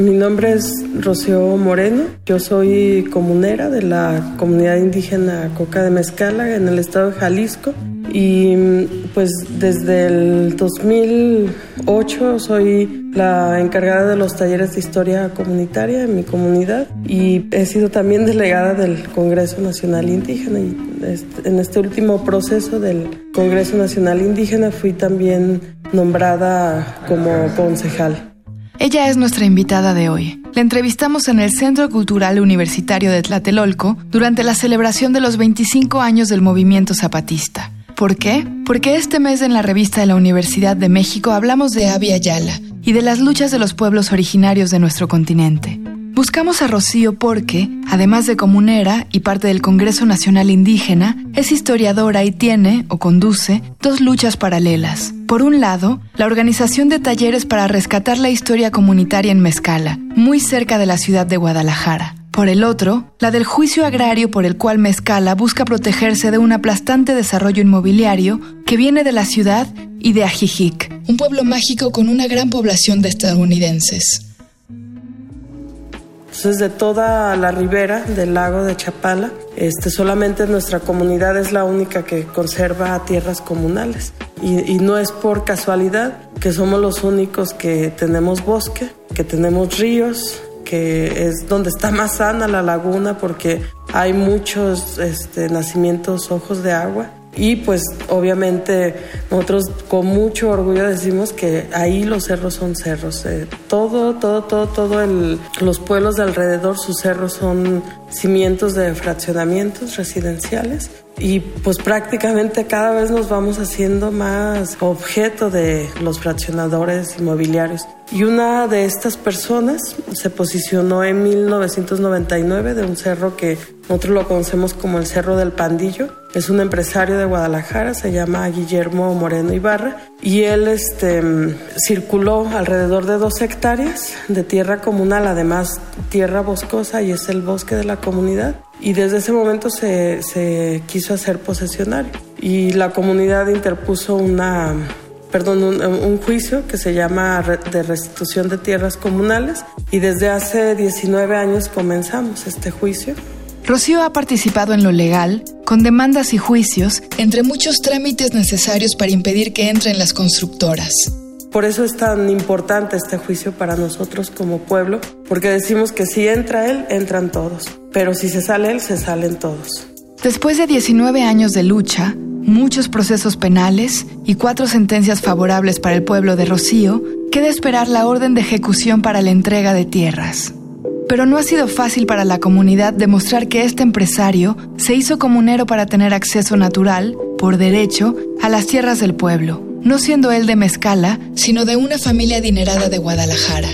Mi nombre es Rocío Moreno. Yo soy comunera de la comunidad indígena Coca de Mezcala en el estado de Jalisco. Y pues desde el 2008 soy la encargada de los talleres de historia comunitaria en mi comunidad y he sido también delegada del Congreso Nacional Indígena. Y en este último proceso del Congreso Nacional Indígena fui también nombrada como concejal. Ella es nuestra invitada de hoy. La entrevistamos en el Centro Cultural Universitario de Tlatelolco durante la celebración de los 25 años del movimiento zapatista. ¿Por qué? Porque este mes en la revista de la Universidad de México hablamos de Abya Yala y de las luchas de los pueblos originarios de nuestro continente. Buscamos a Rocío porque, además de comunera y parte del Congreso Nacional Indígena, es historiadora y tiene, o conduce, dos luchas paralelas. Por un lado, la organización de talleres para rescatar la historia comunitaria en Mezcala, muy cerca de la ciudad de Guadalajara. Por el otro, la del juicio agrario por el cual Mezcala busca protegerse de un aplastante desarrollo inmobiliario que viene de la ciudad y de Ajijic, un pueblo mágico con una gran población de estadounidenses. Entonces, de toda la ribera del lago de Chapala, este, solamente nuestra comunidad es la única que conserva tierras comunales. Y, y, no es por casualidad que somos los únicos que tenemos bosque, que tenemos ríos, que es donde está más sana la laguna porque hay muchos este, nacimientos ojos de agua y pues obviamente nosotros con mucho orgullo decimos que ahí los cerros son cerros. Eh, todo, todo, todo, todo el, los pueblos de alrededor, sus cerros son cimientos de fraccionamientos residenciales y pues prácticamente cada vez nos vamos haciendo más objeto de los fraccionadores inmobiliarios. Y una de estas personas se posicionó en 1999 de un cerro que nosotros lo conocemos como el Cerro del Pandillo. Es un empresario de Guadalajara, se llama Guillermo Moreno Ibarra, y él este, circuló alrededor de dos hectáreas de tierra comunal, además tierra boscosa, y es el bosque de la comunidad y desde ese momento se, se quiso hacer posesionario y la comunidad interpuso una perdón, un, un, juicio que se llama de restitución de tierras comunales y desde hace 19 años comenzamos este juicio. Rocío ha participado en lo legal, con demandas y juicios, entre muchos trámites necesarios para impedir que entren las constructoras. Por eso es tan importante este juicio para nosotros como pueblo, porque decimos que si entra él, entran todos, pero si se sale él, se salen todos. Después de 19 años de lucha, muchos procesos penales y cuatro sentencias favorables para el pueblo de Rocío, queda esperar la orden de ejecución para la entrega de tierras. Pero no ha sido fácil para la comunidad demostrar que este empresario se hizo comunero para tener acceso natural, por derecho, a las tierras del pueblo no siendo él de Mezcala, sino de una familia adinerada de Guadalajara.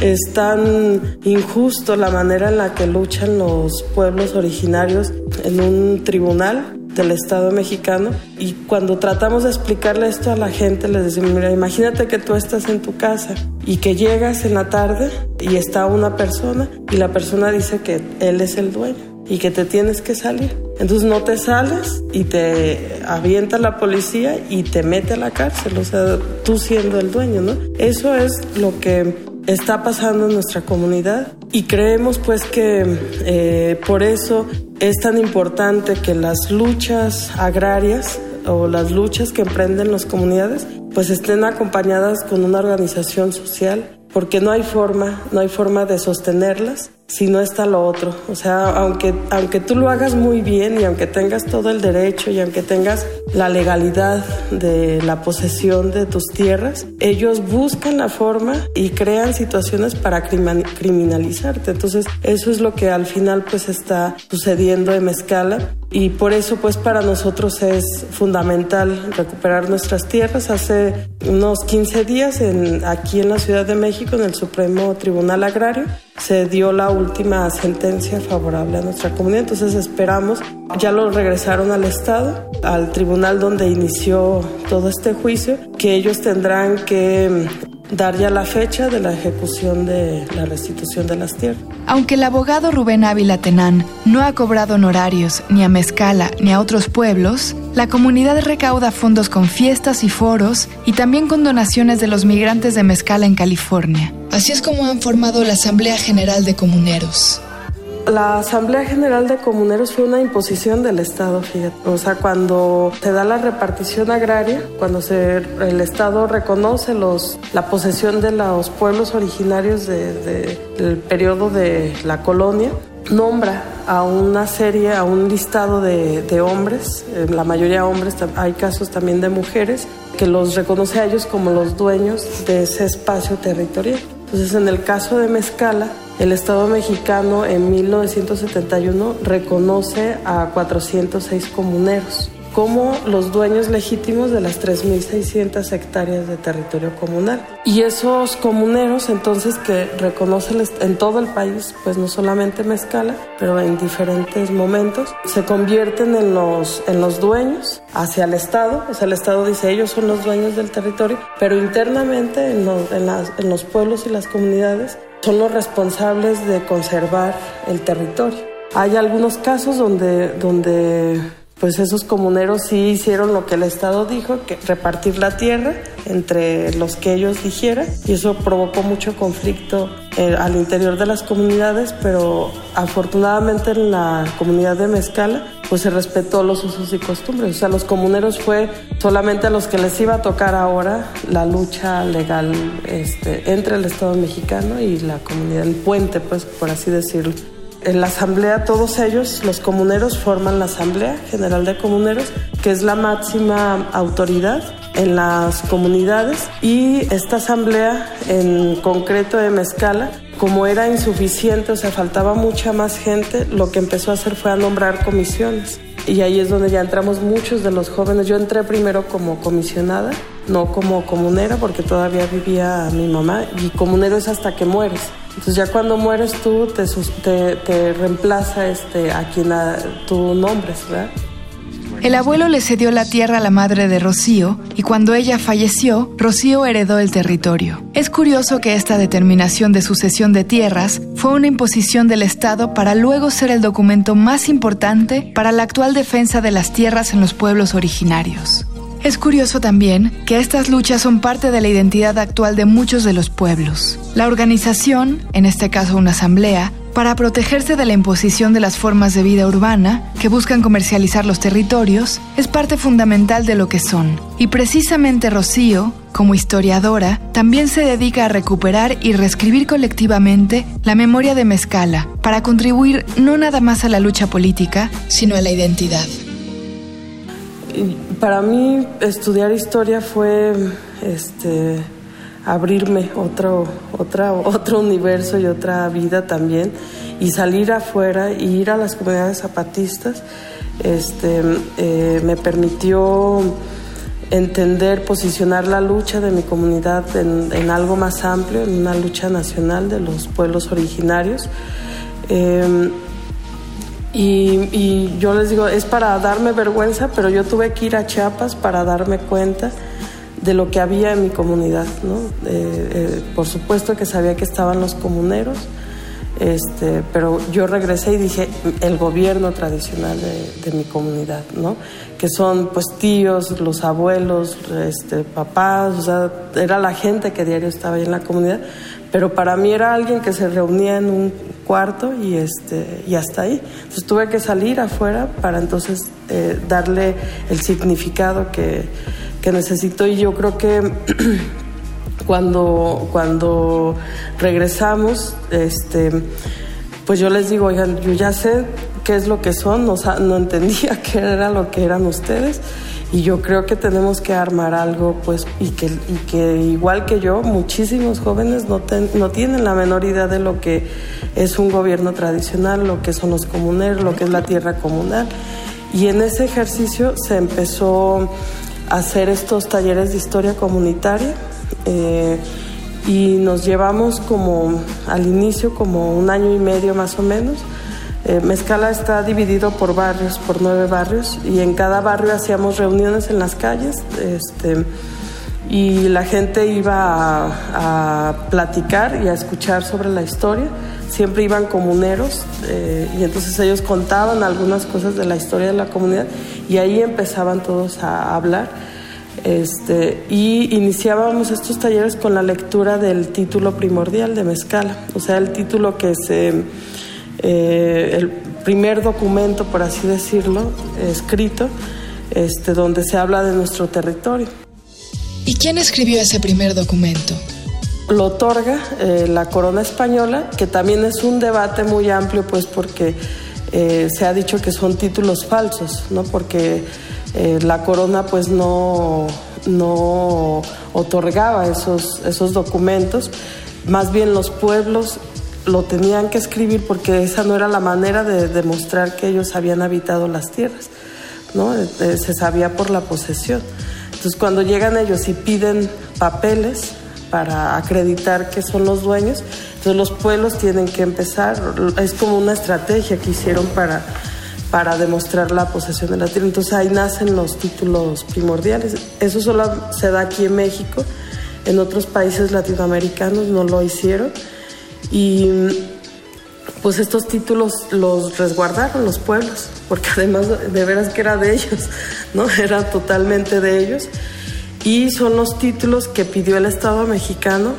Es tan injusto la manera en la que luchan los pueblos originarios en un tribunal del Estado mexicano y cuando tratamos de explicarle esto a la gente les decimos, mira, imagínate que tú estás en tu casa y que llegas en la tarde y está una persona y la persona dice que él es el dueño y que te tienes que salir. Entonces no te sales y te avienta la policía y te mete a la cárcel, o sea, tú siendo el dueño, ¿no? Eso es lo que está pasando en nuestra comunidad y creemos pues que eh, por eso es tan importante que las luchas agrarias o las luchas que emprenden las comunidades pues estén acompañadas con una organización social porque no hay forma, no hay forma de sostenerlas si no está lo otro. O sea, aunque, aunque tú lo hagas muy bien y aunque tengas todo el derecho y aunque tengas la legalidad de la posesión de tus tierras, ellos buscan la forma y crean situaciones para criminalizarte. Entonces, eso es lo que al final pues está sucediendo en Mezcala y por eso pues para nosotros es fundamental recuperar nuestras tierras. Hace unos 15 días aquí en la Ciudad de México, en el Supremo Tribunal Agrario, se dio la última sentencia favorable a nuestra comunidad, entonces esperamos, ya lo regresaron al Estado, al tribunal donde inició todo este juicio, que ellos tendrán que dar ya la fecha de la ejecución de la restitución de las tierras. Aunque el abogado Rubén Ávila Tenán no ha cobrado honorarios ni a Mezcala ni a otros pueblos, la comunidad recauda fondos con fiestas y foros y también con donaciones de los migrantes de Mezcala en California. Así es como han formado la Asamblea General de Comuneros. La Asamblea General de Comuneros fue una imposición del Estado, fíjate. O sea, cuando te da la repartición agraria, cuando se, el Estado reconoce la posesión de los pueblos originarios del periodo de la colonia, nombra a una serie, a un listado de, de, hombres, la mayoría hombres, hay casos también de mujeres, que los reconoce a ellos como los dueños de ese espacio territorial. Entonces, en el caso de Mezcala, el Estado mexicano en 1971 reconoce a 406 comuneros como los dueños legítimos de las 3.600 hectáreas de territorio comunal. Y esos comuneros entonces que reconocen en todo el país, pues no solamente Mezcala, pero en diferentes momentos, se convierten en los, en los dueños hacia el Estado. O sea, el Estado dice ellos son los dueños del territorio, pero internamente en los, en las, en los pueblos y las comunidades son los responsables de conservar el territorio. Hay algunos casos donde, donde pues esos comuneros sí hicieron lo que el Estado dijo, que repartir la tierra entre los que ellos dijeran, y eso provocó mucho conflicto eh, al interior de las comunidades, pero afortunadamente en la comunidad de Mezcala pues se respetó los usos y costumbres. O sea, los comuneros fue solamente a los que les iba a tocar ahora la lucha legal este, entre el Estado mexicano y la comunidad, el puente, pues por así decirlo en la asamblea todos ellos, los comuneros, forman la Asamblea General de Comuneros, que es la máxima autoridad en las comunidades y esta asamblea en concreto de Mezcala, como era insuficiente, o sea, faltaba mucha más gente, lo que empezó a hacer fue a nombrar comisiones. Y ahí es donde ya entramos muchos de los jóvenes. Yo entré primero como comisionada, no como comunera, porque todavía vivía mi mamá, y comunero es hasta que mueres. Entonces ya cuando mueres tú te, te, reemplaza este, a quien tú nombres, ¿verdad? El abuelo le cedió la tierra a la madre de Rocío y cuando ella falleció, Rocío heredó el territorio. Es curioso que esta determinación de sucesión de tierras fue una imposición del Estado para luego ser el documento más importante para la actual defensa de las tierras en los pueblos originarios. Es curioso también que estas luchas son parte de la identidad actual de muchos de los pueblos. La organización, en este caso una asamblea, para protegerse de la imposición de las formas de vida urbana que buscan comercializar los territorios, es parte fundamental de lo que son. Y precisamente Rocío, como historiadora, también se dedica a recuperar y reescribir colectivamente la memoria de Mezcala para contribuir no nada más a la lucha política, sino a la identidad para mí estudiar historia fue este, abrirme otro, otra, otro universo y otra vida también y salir afuera y ir a las comunidades zapatistas este, eh, me permitió entender, posicionar la lucha de mi comunidad en, algo más amplio, en una lucha nacional de los pueblos originarios. Em, y, yo les digo, es para darme vergüenza, pero yo tuve que ir a Chiapas para darme cuenta de lo que había en mi comunidad, ¿no? Eh, por supuesto que sabía que estaban los comuneros, este, pero yo regresé y dije, el gobierno tradicional de, mi comunidad, ¿no? Que son pues tíos, los abuelos, este, papás, o sea, era la gente que diario estaba ahí en la comunidad, pero para mí era alguien que se reunía en un cuarto y, este, y hasta ahí. Entonces tuve que salir afuera para entonces eh, darle el significado que, que necesito y yo creo que cuando, cuando regresamos, este, pues yo les digo, oigan, yo ya sé qué es lo que son, no, no entendía qué era lo que eran ustedes y yo creo que tenemos que armar algo, pues, y que, y que igual que yo, muchísimos jóvenes no, no tienen la menor idea de lo que es un gobierno tradicional, lo que son los comuneros, lo que es la tierra comunal. Y en ese ejercicio se empezó a hacer estos talleres de historia comunitaria. Eh, y nos llevamos como al inicio como un año y medio más o menos eh, Mezcala está dividido por barrios, por nueve barrios, y en cada barrio hacíamos reuniones en las calles, este, y la gente iba a, platicar y a escuchar sobre la historia. Siempre iban comuneros eh, y entonces ellos contaban algunas cosas de la historia de la comunidad y ahí empezaban todos a hablar. Este, y iniciábamos estos talleres con la lectura del título primordial de Mezcala, o sea, el título que es eh, el primer documento, por así decirlo, escrito, este, donde se habla de nuestro territorio. ¿Y quién escribió ese primer documento? Lo otorga eh, la corona española, que también es un debate muy amplio, pues porque eh, se ha dicho que son títulos falsos, ¿no? Porque eh, la corona pues no, no otorgaba esos, esos documentos, más bien los pueblos lo tenían que escribir porque esa no era la manera de demostrar que ellos habían habitado las tierras, ¿no? se sabía por la posesión. Entonces cuando llegan ellos y piden papeles para acreditar que son los dueños, entonces los pueblos tienen que empezar, es como una estrategia que hicieron para, para demostrar la posesión de la tierra. Entonces ahí nacen los títulos primordiales. Eso solo se da aquí en México, en otros países latinoamericanos no lo hicieron. Y pues estos títulos los resguardaron los pueblos, porque además de veras que era de ellos, ¿no? Era totalmente de ellos. Y son los títulos que pidió el Estado mexicano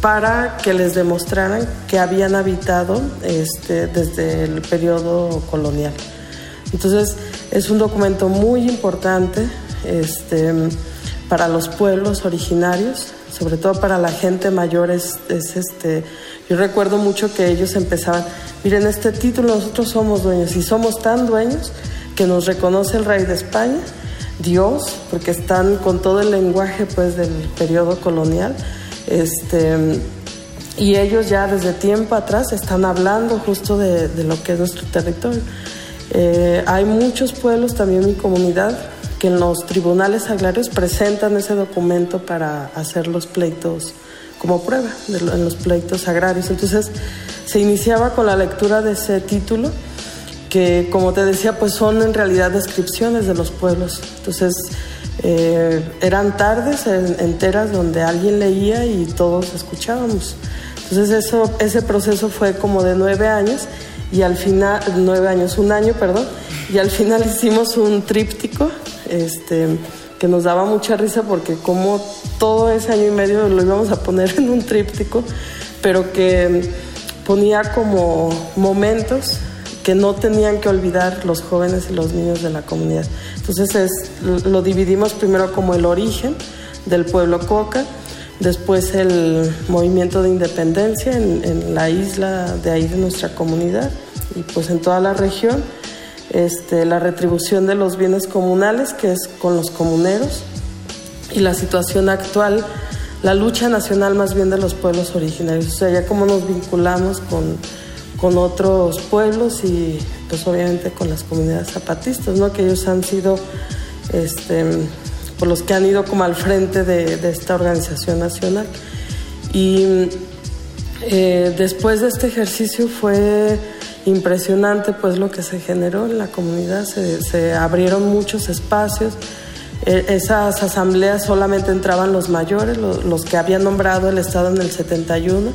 para que les demostraran que habían habitado este, desde el periodo colonial. Entonces es un documento muy importante este, para los pueblos originarios, sobre todo para la gente mayor. Es, es este, yo recuerdo mucho que ellos empezaban, miren, este título nosotros somos dueños y somos tan dueños que nos reconoce el rey de España, Dios, porque están con todo el lenguaje pues del periodo colonial. Este, y ellos ya desde tiempo atrás están hablando justo de, lo que es nuestro territorio. Eh, hay muchos pueblos, también mi comunidad, que en los tribunales agrarios presentan ese documento para hacer los pleitos como prueba en los pleitos agrarios. Entonces se iniciaba con la lectura de ese título que como te decía pues son en realidad descripciones de los pueblos. Entonces eh, eran tardes enteras donde alguien leía y todos escuchábamos. Entonces eso, ese proceso fue como de nueve años y al final, nueve años, un año, perdón, y al final hicimos un tríptico, este, que nos daba mucha risa porque como todo ese año y medio lo íbamos a poner en un tríptico, pero que ponía como momentos que no tenían que olvidar los jóvenes y los niños de la comunidad. Entonces es, lo dividimos primero como el origen del pueblo Coca, después el movimiento de independencia en, la isla de ahí de nuestra comunidad y pues en toda la región este, la retribución de los bienes comunales, que es con los comuneros, y la situación actual, la lucha nacional más bien de los pueblos originarios, o sea, ya como nos vinculamos con, con otros pueblos y pues obviamente con las comunidades zapatistas, ¿no? que ellos han sido este, por los que han ido como al frente de, de esta organización nacional. Y eh, después de este ejercicio fue impresionante pues lo que se generó en la comunidad, se, abrieron muchos espacios. E, esas asambleas solamente entraban los mayores, los, que habían nombrado el Estado en el 71.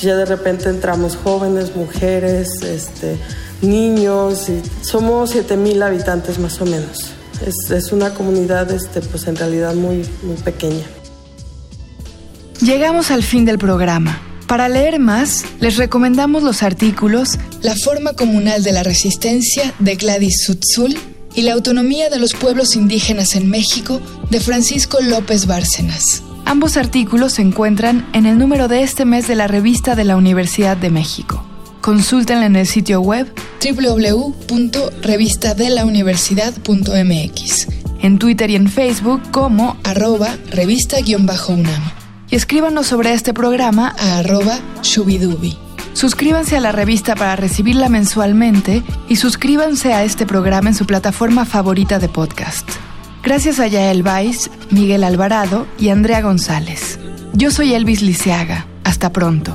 Ya de repente entramos jóvenes, mujeres, este, niños, y somos 7.000 habitantes más o menos. Es, es, una comunidad este, pues en realidad muy, muy pequeña. Llegamos al fin del programa. Para leer más, les recomendamos los artículos La forma comunal de la resistencia de Gladys Sutzul y La autonomía de los pueblos indígenas en México de Francisco López Bárcenas. Ambos artículos se encuentran en el número de este mes de la revista de la Universidad de México. Consúltenla en el sitio web www.revistadelauniversidad.mx, en Twitter y en Facebook como arroba revista-unam y escríbanos sobre este programa a arroba shubidubi. Suscríbanse a la revista para recibirla mensualmente y suscríbanse a este programa en su plataforma favorita de podcast. Gracias a Yael Weiss, Miguel Alvarado y Andrea González. Yo soy Elvis Liceaga. Hasta pronto.